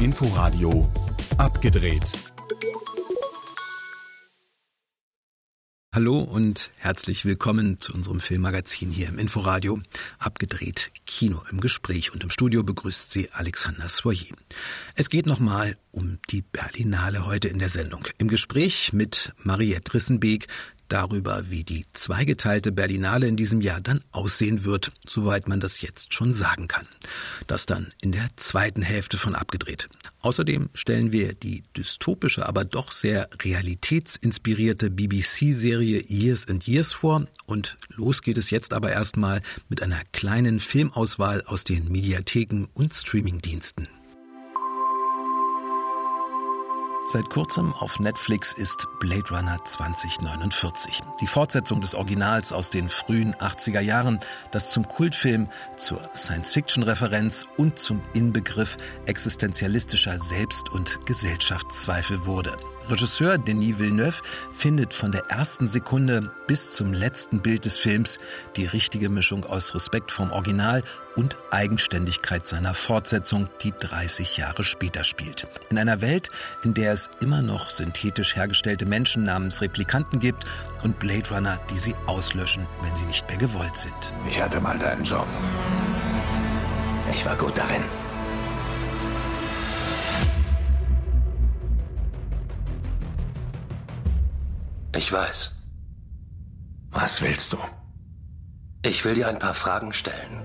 Inforadio abgedreht. Hallo und herzlich willkommen zu unserem Filmmagazin hier im Inforadio. Abgedreht Kino im Gespräch und im Studio begrüßt Sie Alexander Soyer. Es geht nochmal um die Berlinale heute in der Sendung. Im Gespräch mit Mariette Rissenbeek, darüber, wie die zweigeteilte Berlinale in diesem Jahr dann aussehen wird, soweit man das jetzt schon sagen kann. Das dann in der zweiten Hälfte von abgedreht. Außerdem stellen wir die dystopische, aber doch sehr realitätsinspirierte BBC-Serie Years and Years vor und los geht es jetzt aber erstmal mit einer kleinen Filmauswahl aus den Mediatheken und Streamingdiensten. Seit kurzem auf Netflix ist Blade Runner 2049, die Fortsetzung des Originals aus den frühen 80er Jahren, das zum Kultfilm, zur Science-Fiction-Referenz und zum Inbegriff existenzialistischer Selbst- und Gesellschaftszweifel wurde. Regisseur Denis Villeneuve findet von der ersten Sekunde bis zum letzten Bild des Films die richtige Mischung aus Respekt vom Original und Eigenständigkeit seiner Fortsetzung, die 30 Jahre später spielt. In einer Welt, in der es immer noch synthetisch hergestellte Menschen namens Replikanten gibt und Blade Runner, die sie auslöschen, wenn sie nicht mehr gewollt sind. Ich hatte mal deinen Job. Ich war gut darin. Ich weiß. Was willst du? Ich will dir ein paar Fragen stellen.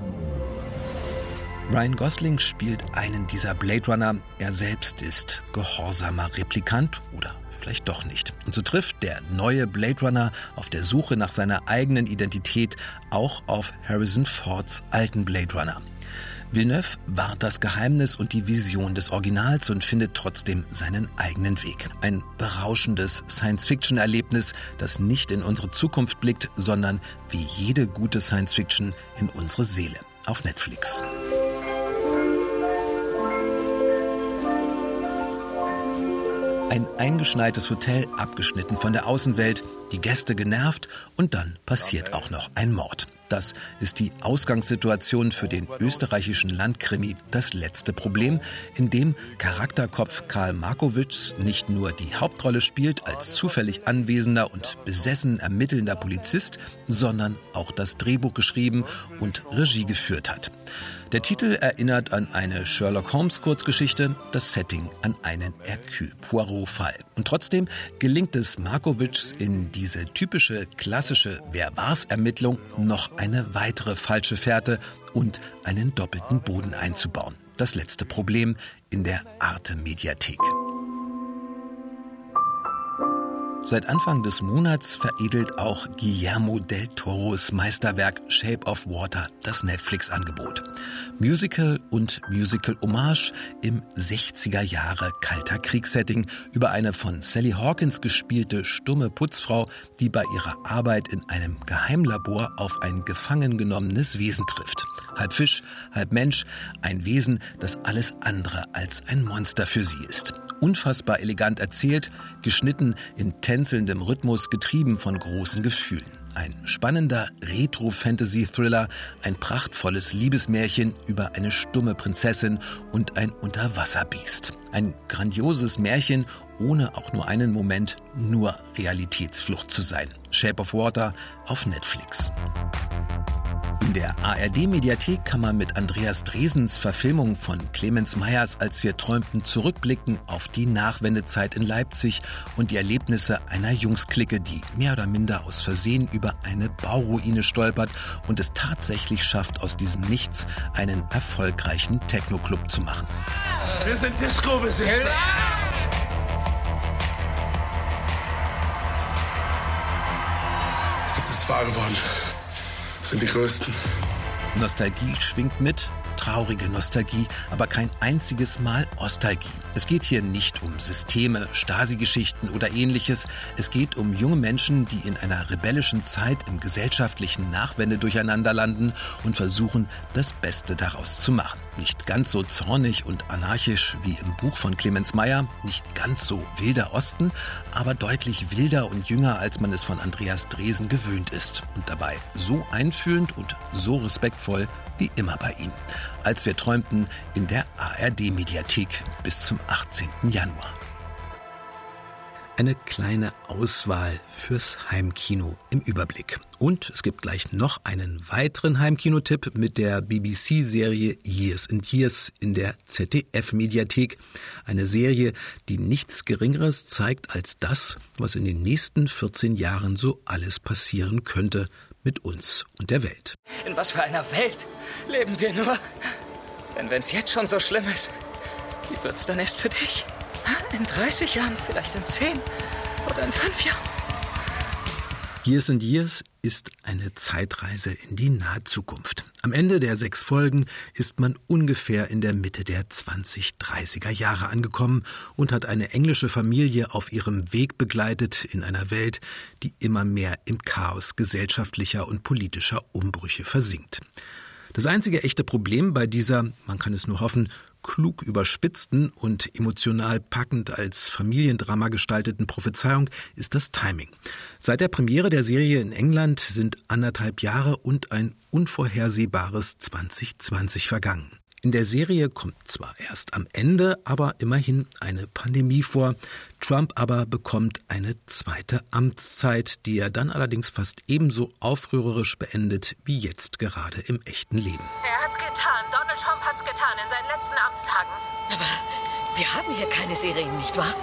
Ryan Gosling spielt einen dieser Blade Runner. Er selbst ist gehorsamer Replikant oder vielleicht doch nicht. Und so trifft der neue Blade Runner auf der Suche nach seiner eigenen Identität auch auf Harrison Fords alten Blade Runner. Villeneuve wahrt das Geheimnis und die Vision des Originals und findet trotzdem seinen eigenen Weg. Ein berauschendes Science-Fiction-Erlebnis, das nicht in unsere Zukunft blickt, sondern wie jede gute Science-Fiction in unsere Seele. Auf Netflix. Ein eingeschneites Hotel, abgeschnitten von der Außenwelt, die Gäste genervt und dann passiert auch noch ein Mord. Das ist die Ausgangssituation für den österreichischen Landkrimi. Das letzte Problem, in dem Charakterkopf Karl Markowitsch nicht nur die Hauptrolle spielt als zufällig anwesender und besessen ermittelnder Polizist, sondern auch das Drehbuch geschrieben und Regie geführt hat. Der Titel erinnert an eine Sherlock Holmes Kurzgeschichte, das Setting an einen Hercule Poirot Fall. Und trotzdem gelingt es Markowitschs in diese typische klassische Wer war's Ermittlung noch eine weitere falsche Fährte und einen doppelten Boden einzubauen. Das letzte Problem in der Arte Mediathek. Seit Anfang des Monats veredelt auch Guillermo del Toros Meisterwerk Shape of Water das Netflix-Angebot. Musical und Musical-Hommage im 60er Jahre kalter Kriegssetting über eine von Sally Hawkins gespielte stumme Putzfrau, die bei ihrer Arbeit in einem Geheimlabor auf ein gefangen genommenes Wesen trifft. Halb Fisch, halb Mensch, ein Wesen, das alles andere als ein Monster für sie ist unfassbar elegant erzählt, geschnitten in tänzelndem Rhythmus, getrieben von großen Gefühlen. Ein spannender Retro-Fantasy-Thriller, ein prachtvolles Liebesmärchen über eine stumme Prinzessin und ein Unterwasserbiest. Ein grandioses Märchen, ohne auch nur einen Moment nur Realitätsflucht zu sein. Shape of Water auf Netflix. In der ARD-Mediathek kann man mit Andreas Dresens Verfilmung von Clemens Meyers Als wir träumten zurückblicken auf die Nachwendezeit in Leipzig und die Erlebnisse einer Jungsklicke, die mehr oder minder aus Versehen über eine Bauruine stolpert und es tatsächlich schafft, aus diesem Nichts einen erfolgreichen Techno-Club zu machen. Wir sind Disco-Besitzer. Jetzt ist es wahr geworden sind die größten. Nostalgie schwingt mit, traurige Nostalgie, aber kein einziges Mal Ostalgie. Es geht hier nicht um Systeme, Stasi-Geschichten oder ähnliches. Es geht um junge Menschen, die in einer rebellischen Zeit im gesellschaftlichen Nachwende durcheinander landen und versuchen, das Beste daraus zu machen. Nicht ganz so zornig und anarchisch wie im Buch von Clemens Meyer, nicht ganz so wilder Osten, aber deutlich wilder und jünger, als man es von Andreas Dresen gewöhnt ist. Und dabei so einfühlend und so respektvoll wie immer bei ihm. Als wir träumten in der ARD-Mediathek bis zum 18. Januar eine kleine Auswahl fürs Heimkino im Überblick. Und es gibt gleich noch einen weiteren Heimkinotipp mit der BBC-Serie Years and Years in der ZDF-Mediathek. Eine Serie, die nichts Geringeres zeigt als das, was in den nächsten 14 Jahren so alles passieren könnte mit uns und der Welt. In was für einer Welt leben wir nur? Denn wenn es jetzt schon so schlimm ist, wie wird's dann erst für dich? In 30 Jahren, vielleicht in 10 oder in 5 Jahren. Years and Years ist eine Zeitreise in die nahe Zukunft. Am Ende der sechs Folgen ist man ungefähr in der Mitte der 20-30er Jahre angekommen und hat eine englische Familie auf ihrem Weg begleitet in einer Welt, die immer mehr im Chaos gesellschaftlicher und politischer Umbrüche versinkt. Das einzige echte Problem bei dieser, man kann es nur hoffen, klug überspitzten und emotional packend als Familiendrama gestalteten Prophezeiung ist das Timing. Seit der Premiere der Serie in England sind anderthalb Jahre und ein unvorhersehbares 2020 vergangen. In der Serie kommt zwar erst am Ende, aber immerhin eine Pandemie vor. Trump aber bekommt eine zweite Amtszeit, die er dann allerdings fast ebenso aufrührerisch beendet wie jetzt gerade im echten Leben. Er hat's getan. Getan in seinen letzten Amtstagen. Aber wir haben hier keine Serien, nicht wahr?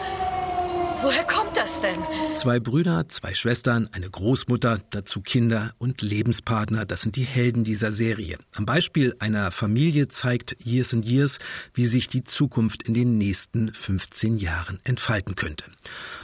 Woher kommt das denn? Zwei Brüder, zwei Schwestern, eine Großmutter, dazu Kinder und Lebenspartner, das sind die Helden dieser Serie. Am Beispiel einer Familie zeigt Years and Years, wie sich die Zukunft in den nächsten 15 Jahren entfalten könnte.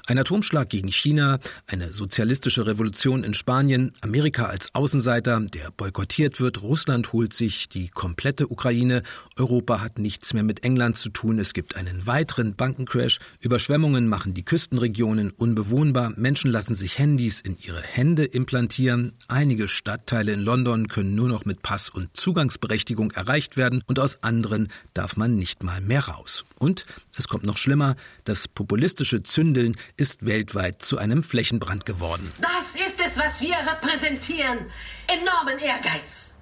Ein Atomschlag gegen China, eine sozialistische Revolution in Spanien, Amerika als Außenseiter, der boykottiert wird, Russland holt sich die komplette Ukraine, Europa hat nichts mehr mit England zu tun, es gibt einen weiteren Bankencrash, Überschwemmungen machen die Küste Küstenregionen unbewohnbar, Menschen lassen sich Handys in ihre Hände implantieren, einige Stadtteile in London können nur noch mit Pass und Zugangsberechtigung erreicht werden und aus anderen darf man nicht mal mehr raus. Und es kommt noch schlimmer, das populistische Zündeln ist weltweit zu einem Flächenbrand geworden. Das ist es, was wir repräsentieren. Enormen Ehrgeiz.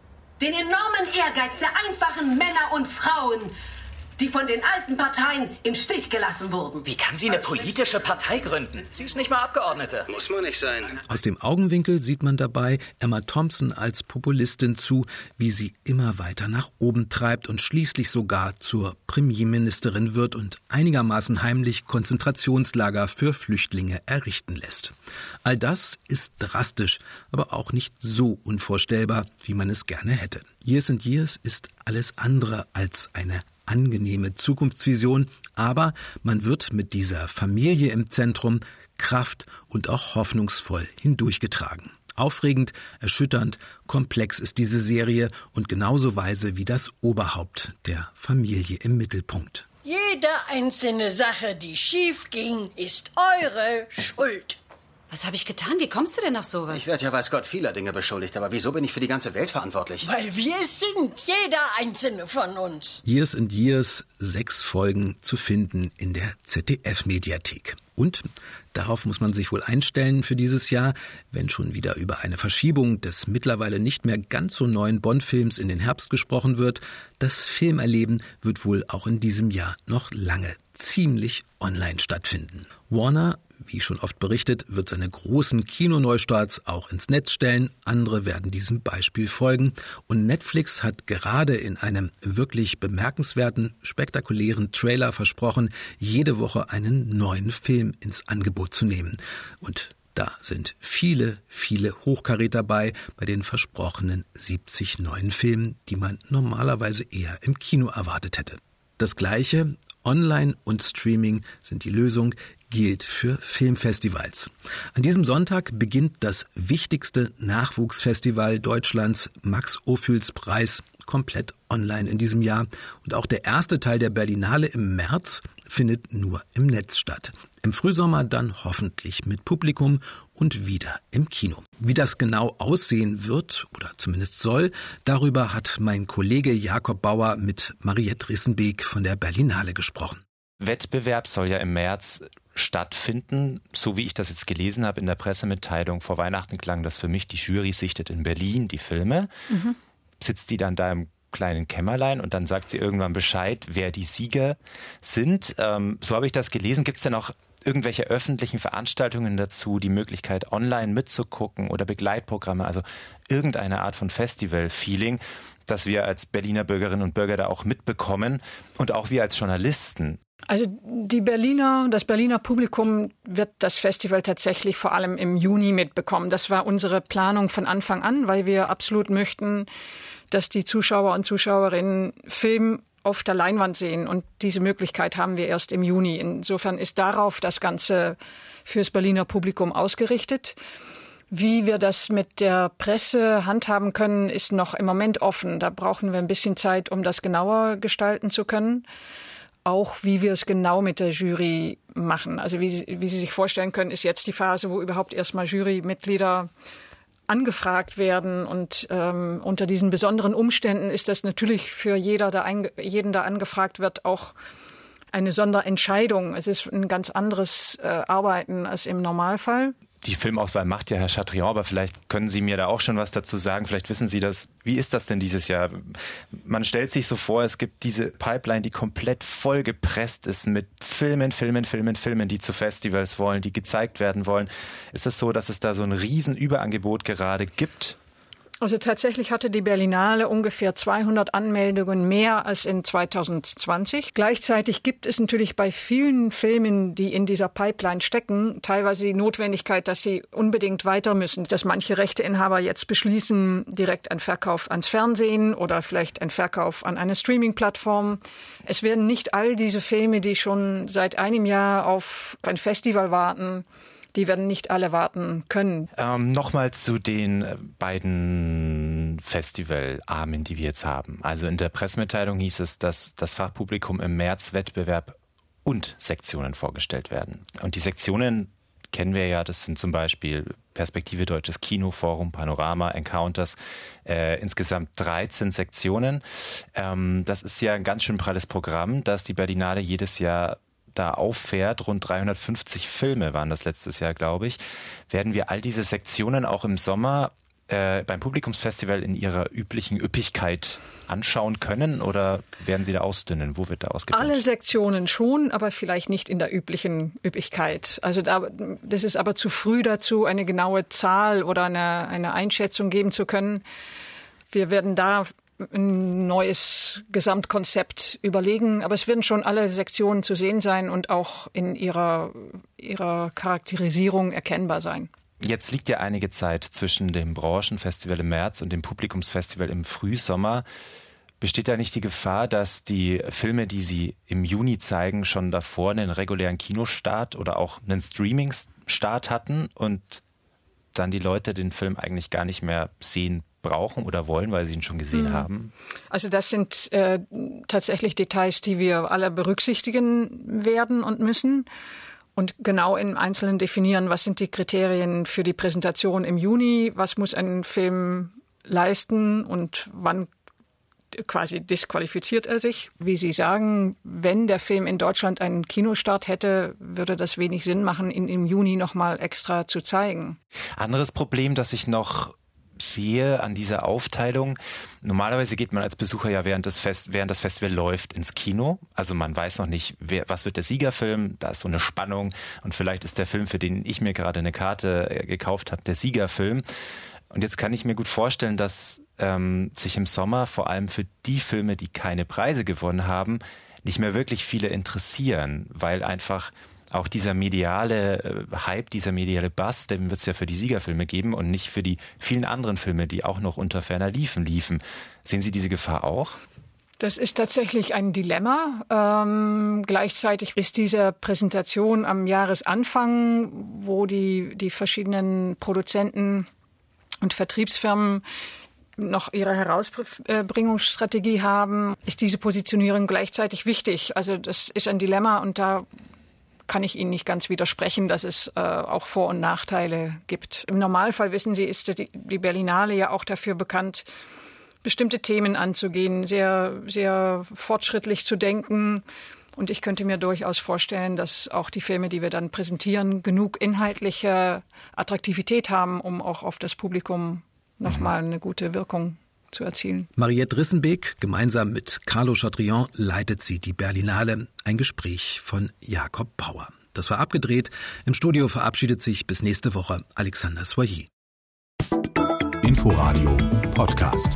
Den enormen Ehrgeiz der einfachen Männer und Frauen, die von den alten Parteien im Stich gelassen wurden. Wie kann sie eine politische Partei gründen? Sie ist nicht mal Abgeordnete. Muss man nicht sein. Aus dem Augenwinkel sieht man dabei Emma Thompson als Populistin zu, wie sie immer weiter nach oben treibt und schließlich sogar zur Premierministerin wird und einigermaßen heimlich Konzentrationslager für Flüchtlinge errichten lässt. All das ist drastisch, aber auch nicht so unvorstellbar, wie man es gerne hätte. Years and Years ist alles andere als eine angenehme Zukunftsvision, aber man wird mit dieser Familie im Zentrum Kraft und auch hoffnungsvoll hindurchgetragen. Aufregend, erschütternd, komplex ist diese Serie und genauso weise wie das Oberhaupt der Familie im Mittelpunkt. Jede einzelne Sache, die schief ging, ist eure Schuld. Was habe ich getan? Wie kommst du denn auf sowas? Ich werde ja weiß Gott vieler Dinge beschuldigt, aber wieso bin ich für die ganze Welt verantwortlich? Weil wir sind, jeder einzelne von uns. Years and Years, sechs Folgen zu finden in der ZDF-Mediathek. Und darauf muss man sich wohl einstellen für dieses Jahr, wenn schon wieder über eine Verschiebung des mittlerweile nicht mehr ganz so neuen Bond-Films in den Herbst gesprochen wird. Das Filmerleben wird wohl auch in diesem Jahr noch lange ziemlich online stattfinden. Warner wie schon oft berichtet, wird seine großen Kinoneustarts auch ins Netz stellen. Andere werden diesem Beispiel folgen. Und Netflix hat gerade in einem wirklich bemerkenswerten, spektakulären Trailer versprochen, jede Woche einen neuen Film ins Angebot zu nehmen. Und da sind viele, viele Hochkaräter dabei bei den versprochenen 70 neuen Filmen, die man normalerweise eher im Kino erwartet hätte. Das gleiche Online und Streaming sind die Lösung gilt für Filmfestivals. An diesem Sonntag beginnt das wichtigste Nachwuchsfestival Deutschlands, Max Ophüls Preis, komplett online in diesem Jahr. Und auch der erste Teil der Berlinale im März findet nur im Netz statt. Im Frühsommer dann hoffentlich mit Publikum und wieder im Kino. Wie das genau aussehen wird oder zumindest soll, darüber hat mein Kollege Jakob Bauer mit Mariette Rissenbeek von der Berlinale gesprochen. Wettbewerb soll ja im März stattfinden. So wie ich das jetzt gelesen habe in der Pressemitteilung vor Weihnachten klang das für mich, die Jury sichtet in Berlin die Filme. Mhm. Sitzt die dann da im kleinen Kämmerlein und dann sagt sie irgendwann Bescheid, wer die Sieger sind. Ähm, so habe ich das gelesen. Gibt es denn auch irgendwelche öffentlichen Veranstaltungen dazu, die Möglichkeit, online mitzugucken oder Begleitprogramme, also irgendeine Art von Festival-Feeling, dass wir als Berliner Bürgerinnen und Bürger da auch mitbekommen und auch wir als Journalisten. Also die Berliner, das Berliner Publikum wird das Festival tatsächlich vor allem im Juni mitbekommen. Das war unsere Planung von Anfang an, weil wir absolut möchten, dass die Zuschauer und Zuschauerinnen Film auf der Leinwand sehen. Und diese Möglichkeit haben wir erst im Juni. Insofern ist darauf das Ganze fürs Berliner Publikum ausgerichtet. Wie wir das mit der Presse handhaben können, ist noch im Moment offen. Da brauchen wir ein bisschen Zeit, um das genauer gestalten zu können. Auch wie wir es genau mit der Jury machen. Also wie, wie Sie sich vorstellen können, ist jetzt die Phase, wo überhaupt erstmal Jurymitglieder angefragt werden. Und ähm, unter diesen besonderen Umständen ist das natürlich für jeder, der jeden, der angefragt wird, auch eine Sonderentscheidung. Es ist ein ganz anderes äh, Arbeiten als im Normalfall die Filmauswahl macht ja Herr Chatrion, aber vielleicht können Sie mir da auch schon was dazu sagen. Vielleicht wissen Sie das. Wie ist das denn dieses Jahr? Man stellt sich so vor, es gibt diese Pipeline, die komplett vollgepresst ist mit Filmen, Filmen, Filmen, Filmen, die zu Festivals wollen, die gezeigt werden wollen. Ist es so, dass es da so ein Riesenüberangebot gerade gibt? Also tatsächlich hatte die Berlinale ungefähr 200 Anmeldungen mehr als in 2020. Gleichzeitig gibt es natürlich bei vielen Filmen, die in dieser Pipeline stecken, teilweise die Notwendigkeit, dass sie unbedingt weiter müssen, dass manche Rechteinhaber jetzt beschließen, direkt einen Verkauf ans Fernsehen oder vielleicht einen Verkauf an eine Streaming-Plattform. Es werden nicht all diese Filme, die schon seit einem Jahr auf ein Festival warten, die werden nicht alle warten können. Ähm, Nochmal zu den äh, beiden Festivalarmen, die wir jetzt haben. Also in der Pressemitteilung hieß es, dass das Fachpublikum im März Wettbewerb und Sektionen vorgestellt werden. Und die Sektionen kennen wir ja, das sind zum Beispiel Perspektive Deutsches Kino, Forum, Panorama, Encounters, äh, insgesamt 13 Sektionen. Ähm, das ist ja ein ganz schön pralles Programm, das die Berlinale jedes Jahr da auffährt, rund 350 Filme waren das letztes Jahr, glaube ich, werden wir all diese Sektionen auch im Sommer äh, beim Publikumsfestival in ihrer üblichen Üppigkeit anschauen können oder werden Sie da ausdünnen? Wo wird da ausgetauscht? Alle Sektionen schon, aber vielleicht nicht in der üblichen Üppigkeit. Also da, das ist aber zu früh dazu, eine genaue Zahl oder eine, eine Einschätzung geben zu können. Wir werden da ein neues Gesamtkonzept überlegen. Aber es werden schon alle Sektionen zu sehen sein und auch in ihrer, ihrer Charakterisierung erkennbar sein. Jetzt liegt ja einige Zeit zwischen dem Branchenfestival im März und dem Publikumsfestival im Frühsommer. Besteht da nicht die Gefahr, dass die Filme, die Sie im Juni zeigen, schon davor einen regulären Kinostart oder auch einen Streaming-Start hatten und dann die Leute den Film eigentlich gar nicht mehr sehen brauchen oder wollen, weil sie ihn schon gesehen mhm. haben? Also das sind äh, tatsächlich Details, die wir alle berücksichtigen werden und müssen und genau im Einzelnen definieren, was sind die Kriterien für die Präsentation im Juni, was muss ein Film leisten und wann quasi disqualifiziert er sich. Wie Sie sagen, wenn der Film in Deutschland einen Kinostart hätte, würde das wenig Sinn machen, ihn im Juni nochmal extra zu zeigen. Anderes Problem, das ich noch sehe an dieser Aufteilung. Normalerweise geht man als Besucher ja während das, Fest, während das Festival läuft ins Kino. Also man weiß noch nicht, wer, was wird der Siegerfilm. Da ist so eine Spannung und vielleicht ist der Film, für den ich mir gerade eine Karte äh, gekauft habe, der Siegerfilm. Und jetzt kann ich mir gut vorstellen, dass ähm, sich im Sommer vor allem für die Filme, die keine Preise gewonnen haben, nicht mehr wirklich viele interessieren, weil einfach auch dieser mediale äh, Hype, dieser mediale Bass, den wird es ja für die Siegerfilme geben und nicht für die vielen anderen Filme, die auch noch unter ferner liefen, liefen. Sehen Sie diese Gefahr auch? Das ist tatsächlich ein Dilemma. Ähm, gleichzeitig ist diese Präsentation am Jahresanfang, wo die, die verschiedenen Produzenten und Vertriebsfirmen noch ihre Herausbringungsstrategie haben, ist diese Positionierung gleichzeitig wichtig. Also das ist ein Dilemma und da kann ich Ihnen nicht ganz widersprechen, dass es äh, auch Vor- und Nachteile gibt. Im Normalfall, wissen Sie, ist die, die Berlinale ja auch dafür bekannt, bestimmte Themen anzugehen, sehr, sehr fortschrittlich zu denken. Und ich könnte mir durchaus vorstellen, dass auch die Filme, die wir dann präsentieren, genug inhaltliche Attraktivität haben, um auch auf das Publikum nochmal mhm. eine gute Wirkung zu erzielen. Mariette Rissenbeek, gemeinsam mit Carlo Chatrion, leitet sie die Berlinale. Ein Gespräch von Jakob Bauer. Das war abgedreht. Im Studio verabschiedet sich bis nächste Woche Alexander Soyer. Inforadio Podcast.